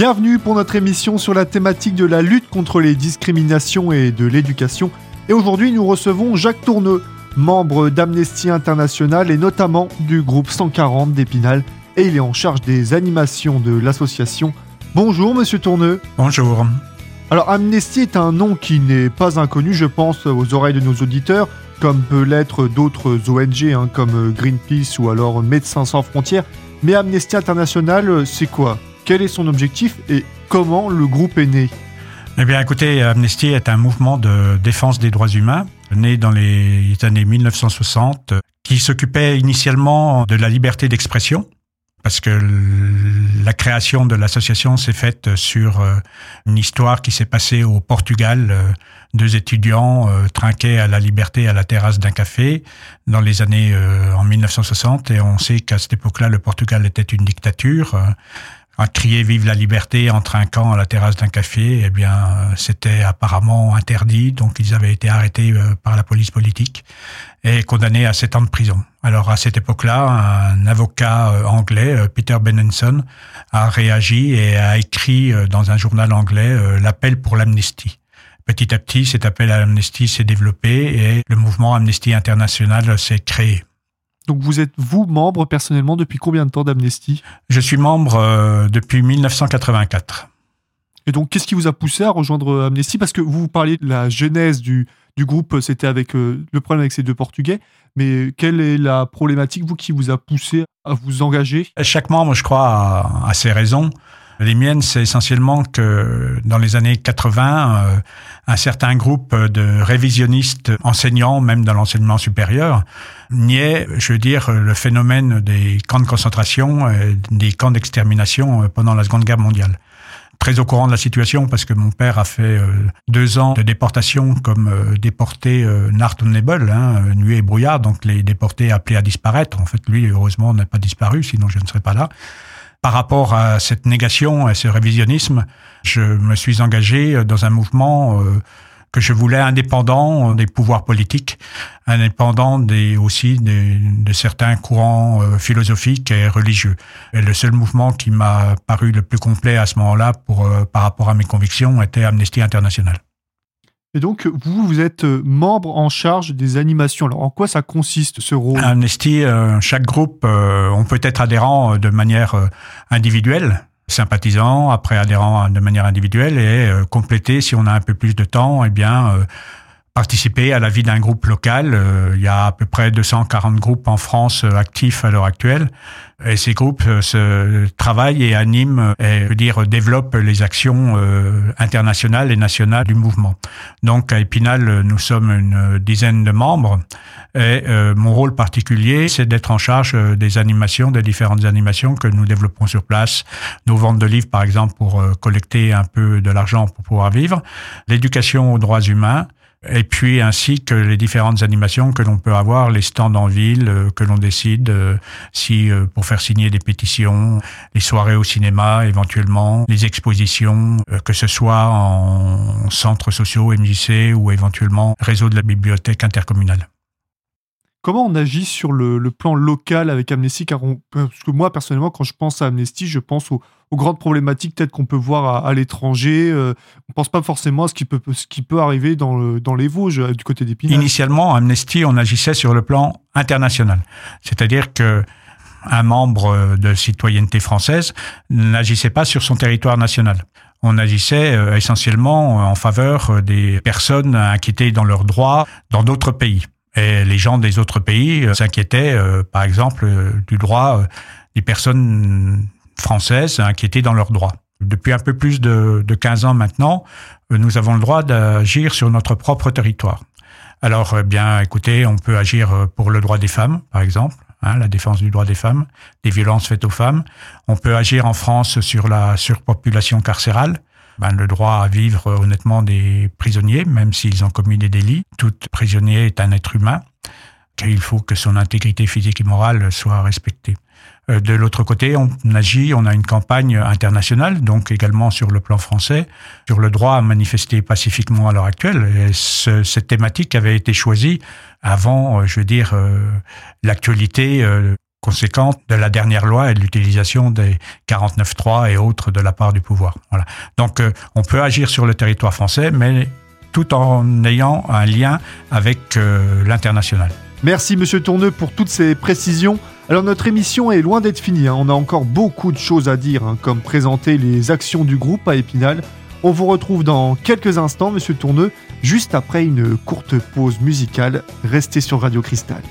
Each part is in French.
Bienvenue pour notre émission sur la thématique de la lutte contre les discriminations et de l'éducation. Et aujourd'hui, nous recevons Jacques Tourneux, membre d'Amnesty International et notamment du groupe 140 d'Épinal. Et il est en charge des animations de l'association. Bonjour, monsieur Tourneux. Bonjour. Alors, Amnesty est un nom qui n'est pas inconnu, je pense, aux oreilles de nos auditeurs, comme peut l'être d'autres ONG, hein, comme Greenpeace ou alors Médecins sans frontières. Mais Amnesty International, c'est quoi? Quel est son objectif et comment le groupe est né Eh bien, écoutez, Amnesty est un mouvement de défense des droits humains né dans les années 1960 qui s'occupait initialement de la liberté d'expression parce que la création de l'association s'est faite sur euh, une histoire qui s'est passée au Portugal. Euh, deux étudiants euh, trinquaient à la liberté à la terrasse d'un café dans les années en 1960 et on sait qu'à cette époque-là, le Portugal était une dictature à crier vive la liberté en trinquant à la terrasse d'un café, eh bien, euh, c'était apparemment interdit. Donc, ils avaient été arrêtés euh, par la police politique et condamnés à sept ans de prison. Alors, à cette époque-là, un avocat euh, anglais, Peter Benenson, a réagi et a écrit dans un journal anglais l'appel pour l'amnistie. Petit à petit, cet appel à l'amnistie s'est développé et le mouvement Amnesty International s'est créé. Donc vous êtes, vous, membre personnellement depuis combien de temps d'Amnesty? Je suis membre euh, depuis 1984. Et donc qu'est-ce qui vous a poussé à rejoindre Amnesty? Parce que vous, vous parliez de la genèse du, du groupe, c'était avec euh, le problème avec ces deux Portugais. Mais quelle est la problématique, vous, qui vous a poussé à vous engager? Chaque membre, je crois, a ses raisons. Les miennes, c'est essentiellement que dans les années 80, euh, un certain groupe de révisionnistes enseignants, même dans l'enseignement supérieur, niait, je veux dire, le phénomène des camps de concentration, et des camps d'extermination euh, pendant la Seconde Guerre mondiale très au courant de la situation parce que mon père a fait euh, deux ans de déportation comme déporté euh, Nebel, hein, nuée et brouillard, donc les déportés appelés à disparaître. En fait, lui, heureusement, n'a pas disparu, sinon je ne serais pas là. Par rapport à cette négation, à ce révisionnisme, je me suis engagé dans un mouvement euh, que je voulais indépendant des pouvoirs politiques, indépendant des, aussi des, de certains courants euh, philosophiques et religieux. Et le seul mouvement qui m'a paru le plus complet à ce moment-là euh, par rapport à mes convictions était Amnesty International. Et donc, vous, vous êtes euh, membre en charge des animations. Alors, en quoi ça consiste ce rôle? Amnesty, euh, chaque groupe, euh, on peut être adhérent de manière individuelle, sympathisant, après adhérent de manière individuelle et compléter, si on a un peu plus de temps, eh bien, participer à la vie d'un groupe local. il y a à peu près 240 groupes en France actifs à l'heure actuelle. Et ces groupes euh, se travaillent et animent et je veux dire développent les actions euh, internationales et nationales du mouvement. Donc à Épinal, nous sommes une dizaine de membres et euh, mon rôle particulier, c'est d'être en charge des animations, des différentes animations que nous développons sur place. Nos ventes de livres, par exemple, pour collecter un peu de l'argent pour pouvoir vivre. L'éducation aux droits humains et puis ainsi que les différentes animations que l'on peut avoir, les stands en ville euh, que l'on décide euh, si euh, pour faire signer des pétitions, les soirées au cinéma éventuellement, les expositions, que ce soit en centres sociaux, MJC ou éventuellement réseau de la bibliothèque intercommunale. Comment on agit sur le, plan local avec Amnesty Car Parce que moi, personnellement, quand je pense à Amnesty, je pense aux, grandes problématiques peut-être qu'on peut voir à, l'étranger. Euh, on ne pense pas forcément à ce qui peut, arriver dans, le, dans les Vosges, euh, du côté d'Épinal. Initialement, Amnesty, on agissait sur le plan international. C'est-à-dire que un membre de citoyenneté française n'agissait pas sur son territoire national on agissait euh, essentiellement en faveur des personnes inquiétées dans leurs droits dans d'autres pays. Et les gens des autres pays euh, s'inquiétaient, euh, par exemple, euh, du droit des personnes françaises inquiétées dans leurs droits. Depuis un peu plus de, de 15 ans maintenant, nous avons le droit d'agir sur notre propre territoire. Alors, eh bien, écoutez, on peut agir pour le droit des femmes, par exemple, hein, la défense du droit des femmes, des violences faites aux femmes. On peut agir en France sur la surpopulation carcérale. Ben, le droit à vivre honnêtement des prisonniers, même s'ils ont commis des délits. Tout prisonnier est un être humain. Il faut que son intégrité physique et morale soit respectée. Euh, de l'autre côté, on agit, on a une campagne internationale, donc également sur le plan français, sur le droit à manifester pacifiquement à l'heure actuelle. Et cette thématique avait été choisie avant, euh, je veux dire, euh, l'actualité conséquente de la dernière loi et de l'utilisation des 49.3 et autres de la part du pouvoir. Voilà. Donc euh, on peut agir sur le territoire français, mais tout en ayant un lien avec euh, l'international. Merci Monsieur Tourneux pour toutes ces précisions. Alors notre émission est loin d'être finie, hein. on a encore beaucoup de choses à dire, hein, comme présenter les actions du groupe à Épinal. On vous retrouve dans quelques instants, Monsieur Tourneux, juste après une courte pause musicale. Restez sur Radio Cristal.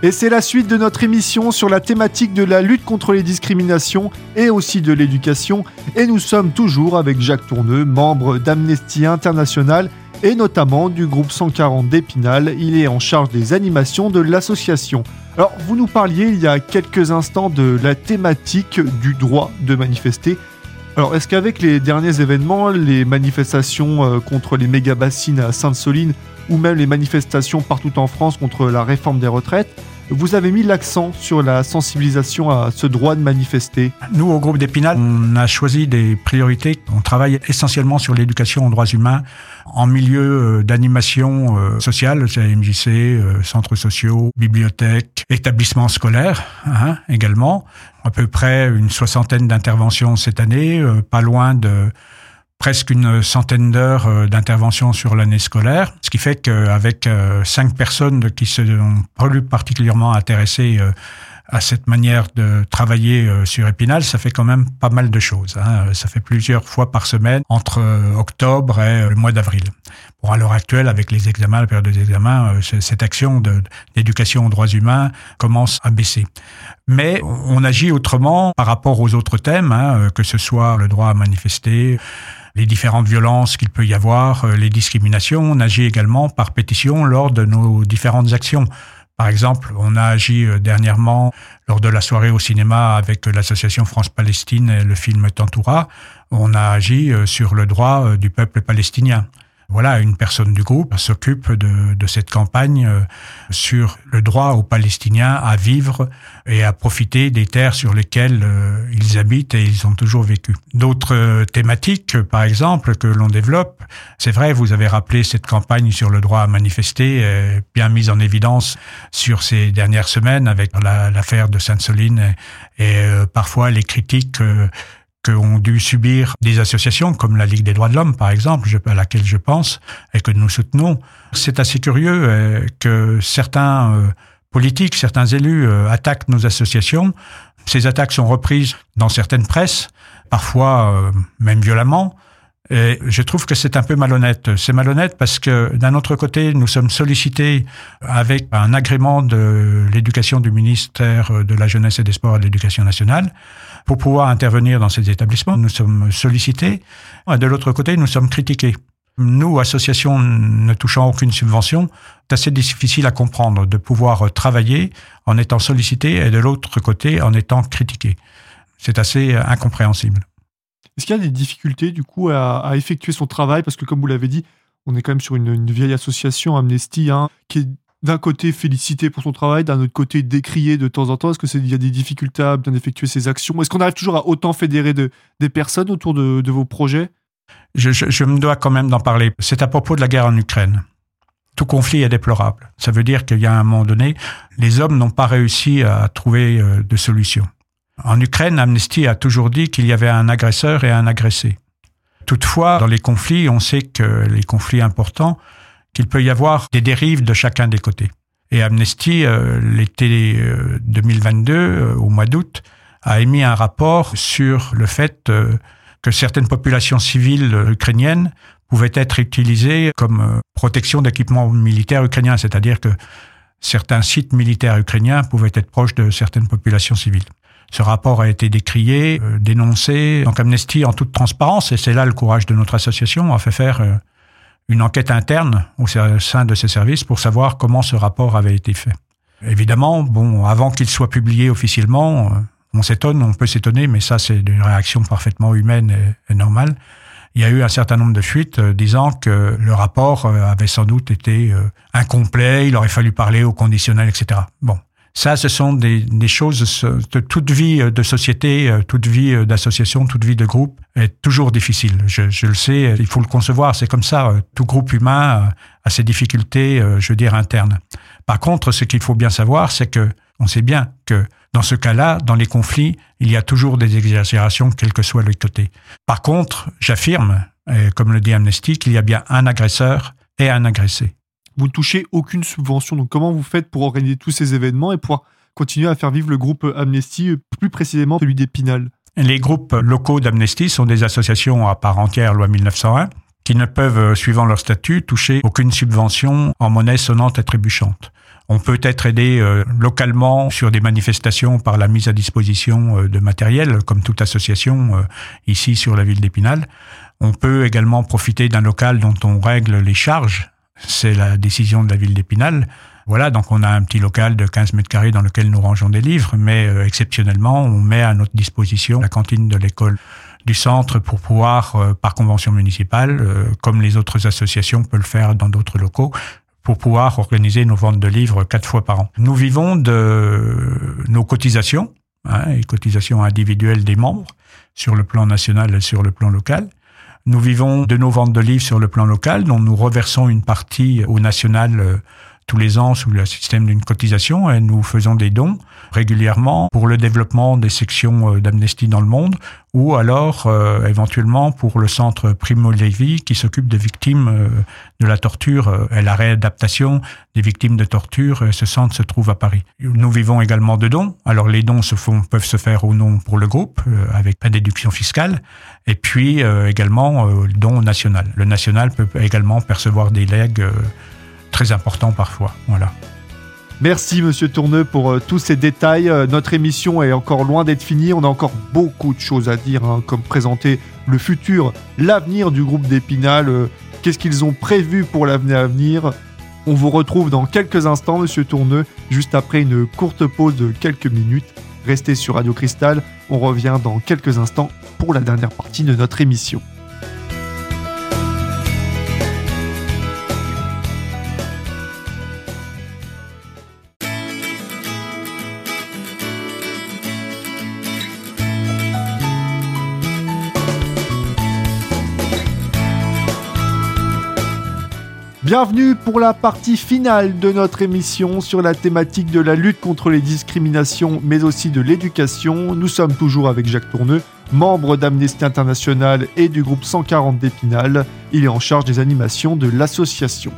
Et c'est la suite de notre émission sur la thématique de la lutte contre les discriminations et aussi de l'éducation. Et nous sommes toujours avec Jacques Tourneux, membre d'Amnesty International et notamment du groupe 140 d'Épinal. Il est en charge des animations de l'association. Alors, vous nous parliez il y a quelques instants de la thématique du droit de manifester. Alors, est-ce qu'avec les derniers événements, les manifestations euh, contre les méga-bassines à Sainte-Soline ou même les manifestations partout en France contre la réforme des retraites, vous avez mis l'accent sur la sensibilisation à ce droit de manifester. Nous, au groupe d'Épinal, on a choisi des priorités. On travaille essentiellement sur l'éducation aux droits humains en milieu euh, d'animation euh, sociale, c'est MJC, euh, centres sociaux, bibliothèques, établissements scolaires hein, également. À peu près une soixantaine d'interventions cette année, pas loin de presque une centaine d'heures euh, d'intervention sur l'année scolaire, ce qui fait qu'avec euh, cinq personnes qui se sont particulièrement intéressées euh, à cette manière de travailler sur Épinal, ça fait quand même pas mal de choses. Hein. Ça fait plusieurs fois par semaine entre octobre et le mois d'avril. Bon, à l'heure actuelle, avec les examens, la période des examens, cette action d'éducation aux droits humains commence à baisser. Mais on agit autrement par rapport aux autres thèmes, hein, que ce soit le droit à manifester, les différentes violences qu'il peut y avoir, euh, les discriminations. On agit également par pétition lors de nos différentes actions. Par exemple, on a agi euh, dernièrement lors de la soirée au cinéma avec l'association France-Palestine et le film Tantoura. On a agi euh, sur le droit du peuple palestinien voilà, une personne du groupe s'occupe de, de, cette campagne euh, sur le droit aux Palestiniens à vivre et à profiter des terres sur lesquelles euh, ils habitent et ils ont toujours vécu. D'autres euh, thématiques, par exemple, que l'on développe, c'est vrai, vous avez rappelé cette campagne sur le droit à manifester, bien mise en évidence sur ces dernières semaines avec l'affaire de Sainte-Soline et, et parfois les critiques ont dû subir des associations comme la Ligue des droits de l'homme, par exemple, à laquelle je pense et que nous soutenons. C'est assez curieux euh, que certains euh, politiques, certains élus euh, attaquent nos associations. Ces attaques sont reprises dans certaines presses, parfois même violemment. Et je trouve que c'est un peu malhonnête. C'est malhonnête parce que d'un autre côté, nous sommes sollicités avec un agrément de l'éducation du ministère de la Jeunesse et des Sports et de l'Éducation nationale pour pouvoir intervenir dans ces établissements. Nous sommes sollicités. De l'autre côté, nous sommes critiqués. Nous, associations ne touchant aucune subvention, c'est assez difficile à comprendre de pouvoir travailler en étant sollicité et de l'autre côté en étant critiqué. C'est assez incompréhensible. Est-ce qu'il y a des difficultés du coup à, effectuer son travail? Parce que comme vous l'avez dit, on est quand même sur une, vieille association, Amnesty, hein, qui est d'un côté félicité pour son travail, d'un autre côté décrié de temps en temps Est-ce qu'il y a des difficultés à bien effectuer ses actions? Est-ce qu'on arrive toujours à autant fédérer de, des personnes autour de, vos projets? Je, je, me dois quand même d'en parler. C'est à propos de la guerre en Ukraine. Tout conflit est déplorable. Ça veut dire qu'il y a un moment donné, les hommes n'ont pas réussi à trouver euh, de solution. En Ukraine, Amnesty a toujours dit qu'il y avait un agresseur et un agressé. Toutefois, dans les conflits, on sait que les conflits importants, qu'il peut y avoir des dérives de chacun des côtés. Et Amnesty, euh, l'été 2022, euh, euh, au mois d'août, a émis un rapport sur le fait que certaines populations civiles ukrainiennes pouvaient être utilisées comme protection d'équipements militaires ukrainiens, c'est-à-dire que certains sites militaires ukrainiens pouvaient être proches de certaines populations civiles. Ce rapport a été décrié, dénoncé. Donc Amnesty, en toute transparence, et c'est là le courage de notre association, a fait faire une enquête interne au sein de ces services pour savoir comment ce rapport avait été fait. Évidemment, bon, avant qu'il soit publié officiellement, euh, on s'étonne, on peut s'étonner, mais ça c'est une réaction parfaitement humaine et, normale. il y a eu un certain nombre de fuites disant que le rapport avait sans doute été incomplet, il aurait fallu parler au conditionnel, etc. Bon, ça, ce sont des, des, choses de toute vie de société, toute vie d'association, toute vie de groupe est toujours difficile. Je, je, le sais, il faut le concevoir. C'est comme ça. Tout groupe humain a ses difficultés, je veux dire, internes. Par contre, ce qu'il faut bien savoir, c'est que on sait bien que dans ce cas-là, dans les conflits, il y a toujours des exagérations, quel que soit le côté. Par contre, j'affirme, comme le dit Amnesty, qu'il y a bien un agresseur et un agressé. Vous ne touchez aucune subvention, donc comment vous faites pour organiser tous ces événements et pouvoir continuer à faire vivre le groupe Amnesty, plus précisément celui d'Épinal? Les groupes locaux d'Amnesty sont des associations à part entière, loi 1901, qui ne peuvent, suivant leur statut, toucher aucune subvention en monnaie sonnante et trébuchante. On peut être aidé euh, localement sur des manifestations par la mise à disposition euh, de matériel, comme toute association euh, ici sur la ville d'Épinal. On peut également profiter d'un local dont on règle les charges. C'est la décision de la ville d'Épinal. Voilà, donc on a un petit local de 15 mètres carrés dans lequel nous rangeons des livres, mais exceptionnellement, on met à notre disposition la cantine de l'école du centre pour pouvoir, par convention municipale, comme les autres associations peuvent le faire dans d'autres locaux, pour pouvoir organiser nos ventes de livres quatre fois par an. Nous vivons de nos cotisations, hein, et cotisations individuelles des membres, sur le plan national et sur le plan local. Nous vivons de nos ventes de livres sur le plan local, dont nous reversons une partie au national euh, tous les ans sous le système d'une cotisation et nous faisons des dons régulièrement pour le développement des sections euh, d'Amnesty dans le monde ou alors euh, éventuellement pour le centre Primo Levi qui s'occupe de victimes euh, de la torture et la réadaptation des victimes de torture. Ce centre se trouve à Paris. Nous vivons également de dons. Alors les dons se font, peuvent se faire ou non pour le groupe avec pas déduction fiscale et puis également le don national. Le national peut également percevoir des legs très important parfois. Voilà. Merci Monsieur Tourneux pour euh, tous ces détails. Euh, notre émission est encore loin d'être finie. On a encore beaucoup de choses à dire, hein, comme présenter le futur, l'avenir du groupe d'Épinal. Euh, qu'est-ce qu'ils ont prévu pour l'avenir à venir? On vous retrouve dans quelques instants, Monsieur Tourneux, juste après une courte pause de quelques minutes. Restez sur Radio Cristal. On revient dans quelques instants pour la dernière partie de notre émission. Bienvenue pour la partie finale de notre émission sur la thématique de la lutte contre les discriminations mais aussi de l'éducation. Nous sommes toujours avec Jacques Tourneux, membre d'Amnesty International et du groupe 140 d'Épinal. Il est en charge des animations de l'association.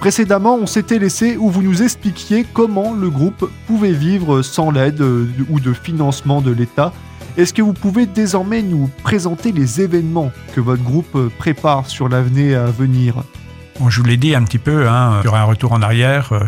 Précédemment, on s'était laissé où vous nous expliquiez comment le groupe pouvait vivre sans l'aide euh, ou de financement de l'État. Est-ce que vous pouvez désormais nous présenter les événements que votre groupe prépare sur l'avenir à venir? Je vous l'ai dit un petit peu, hein, sur un retour en arrière, euh,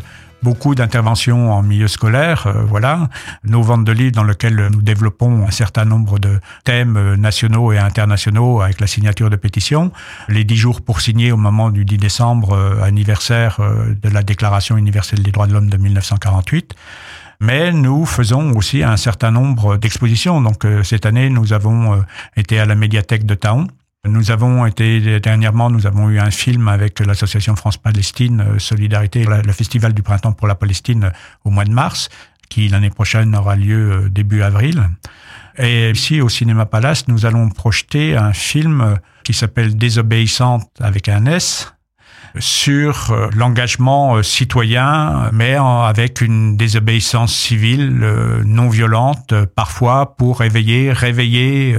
beaucoup d'interventions en milieu scolaire, euh, voilà, nos ventes de livres dans lesquelles nous développons un certain nombre de thèmes euh, nationaux et internationaux avec la signature de pétitions, les dix jours pour signer au moment du 10 décembre, anniversaire de la Déclaration universelle des droits de l'homme de 1948 mais nous faisons aussi un certain nombre d'expositions. Donc cette année, nous avons été à la médiathèque de Taon nous avons été dernièrement, nous avons eu un film avec l'association France-Palestine euh, Solidarité, le Festival du printemps pour la Palestine au mois de mars, qui l'année prochaine aura lieu euh, début avril. Et ici au Cinéma Palace, nous allons projeter un film euh, qui s'appelle Désobéissante avec un S sur l'engagement citoyen, mais avec une désobéissance civile non violente, parfois pour éveiller, réveiller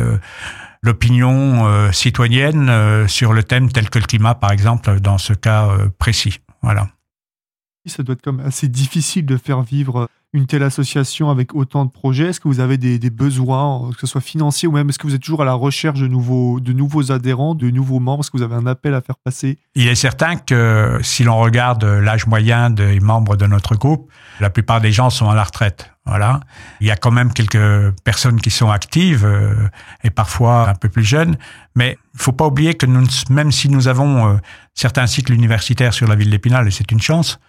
l'opinion euh, citoyenne euh, sur le thème tel que le climat, par exemple, dans ce cas euh, précis. Voilà. Ça doit être comme assez difficile de faire vivre une telle association avec autant de projets Est-ce que vous avez des, besoins, que ce soit financiers ou même est-ce que vous êtes toujours à la recherche de nouveaux, de nouveaux adhérents, de nouveaux membres? Est-ce que vous avez un appel à faire passer? Il est certain que si l'on regarde l'âge moyen des membres de notre groupe, la plupart des gens sont à la retraite. Voilà. Il y a quand même quelques personnes qui sont actives euh, et parfois un peu plus jeunes, mais il faut pas oublier que nous, même si nous avons euh, certains cycles universitaires sur la ville d'Épinal, et c'est une chance,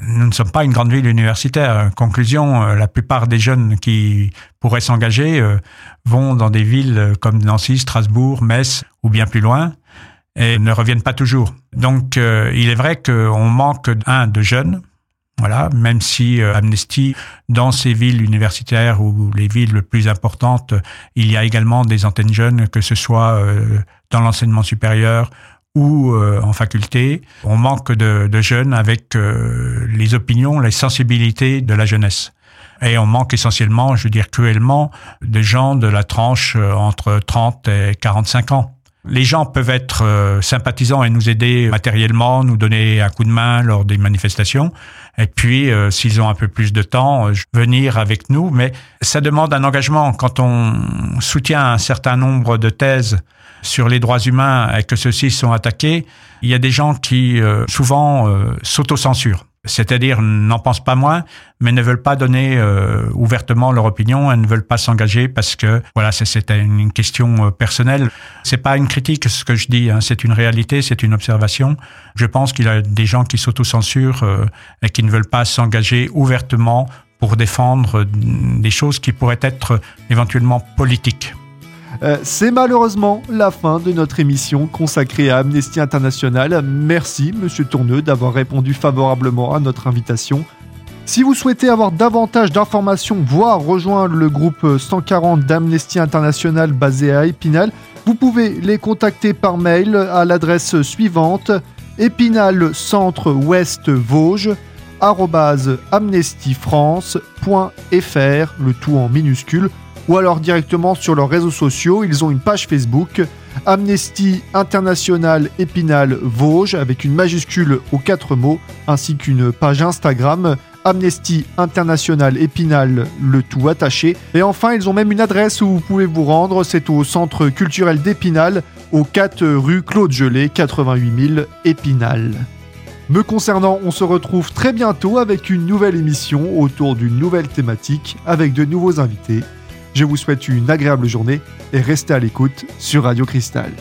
nous ne sommes pas une grande ville universitaire. Conclusion, euh, la plupart des jeunes qui pourraient s'engager euh, vont dans des villes comme Nancy, Strasbourg, Metz ou bien plus loin. et ne reviennent pas toujours. Donc, euh, il est vrai qu'on manque, un, de jeunes, voilà, même si euh, Amnesty, dans ces villes universitaires ou les villes les plus importantes, il y a également des antennes jeunes, que ce soit euh, dans l'enseignement supérieur ou en faculté. On manque de, de jeunes avec les opinions, les sensibilités de la jeunesse. Et on manque essentiellement, je veux dire cruellement, des gens de la tranche entre 30 et 45 ans. Les gens peuvent être euh, sympathisants et nous aider matériellement, nous donner un coup de main lors des manifestations. Et puis, euh, s'ils ont un peu plus de temps, euh, venir avec nous. Mais ça demande un engagement. Quand on soutient un certain nombre de thèses sur les droits humains et que ceux-ci sont attaqués, il y a des gens qui souvent s'autocensurent c'est-à-dire n'en pensent pas moins, mais ne veulent pas donner euh, ouvertement leur opinion et ne veulent pas s'engager parce que voilà, c'est une question euh, personnelle. C'est pas une critique ce que je dis, hein, c'est une réalité, c'est une observation. Je pense qu'il y a des gens qui s'autocensurent euh, et qui ne veulent pas s'engager ouvertement pour défendre des choses qui pourraient être éventuellement politiques. Euh, c'est malheureusement la fin de notre émission consacrée à Amnesty International. Merci, monsieur Tourneux, d'avoir répondu favorablement à notre invitation. Si vous souhaitez avoir davantage d'informations, voire rejoindre le groupe 140 d'Amnesty International basé à Épinal, vous pouvez les contacter par mail à l'adresse suivante épinal centre ouest vosges amnestyfrance.fr, le tout en minuscule ou alors directement sur leurs réseaux sociaux. Ils ont une page Facebook Amnesty International Épinal Vosges avec une majuscule aux quatre mots, ainsi qu'une page Instagram Amnesty International Épinal, le tout attaché. Et enfin, ils ont même une adresse où vous pouvez vous rendre, c'est au centre culturel d'Épinal, au 4 rue Claude Gelé, 88 000 Épinal. Me concernant, on se retrouve très bientôt avec une nouvelle émission autour d'une nouvelle thématique, avec de nouveaux invités. Je vous souhaite une agréable journée et restez à l'écoute sur Radio Cristal.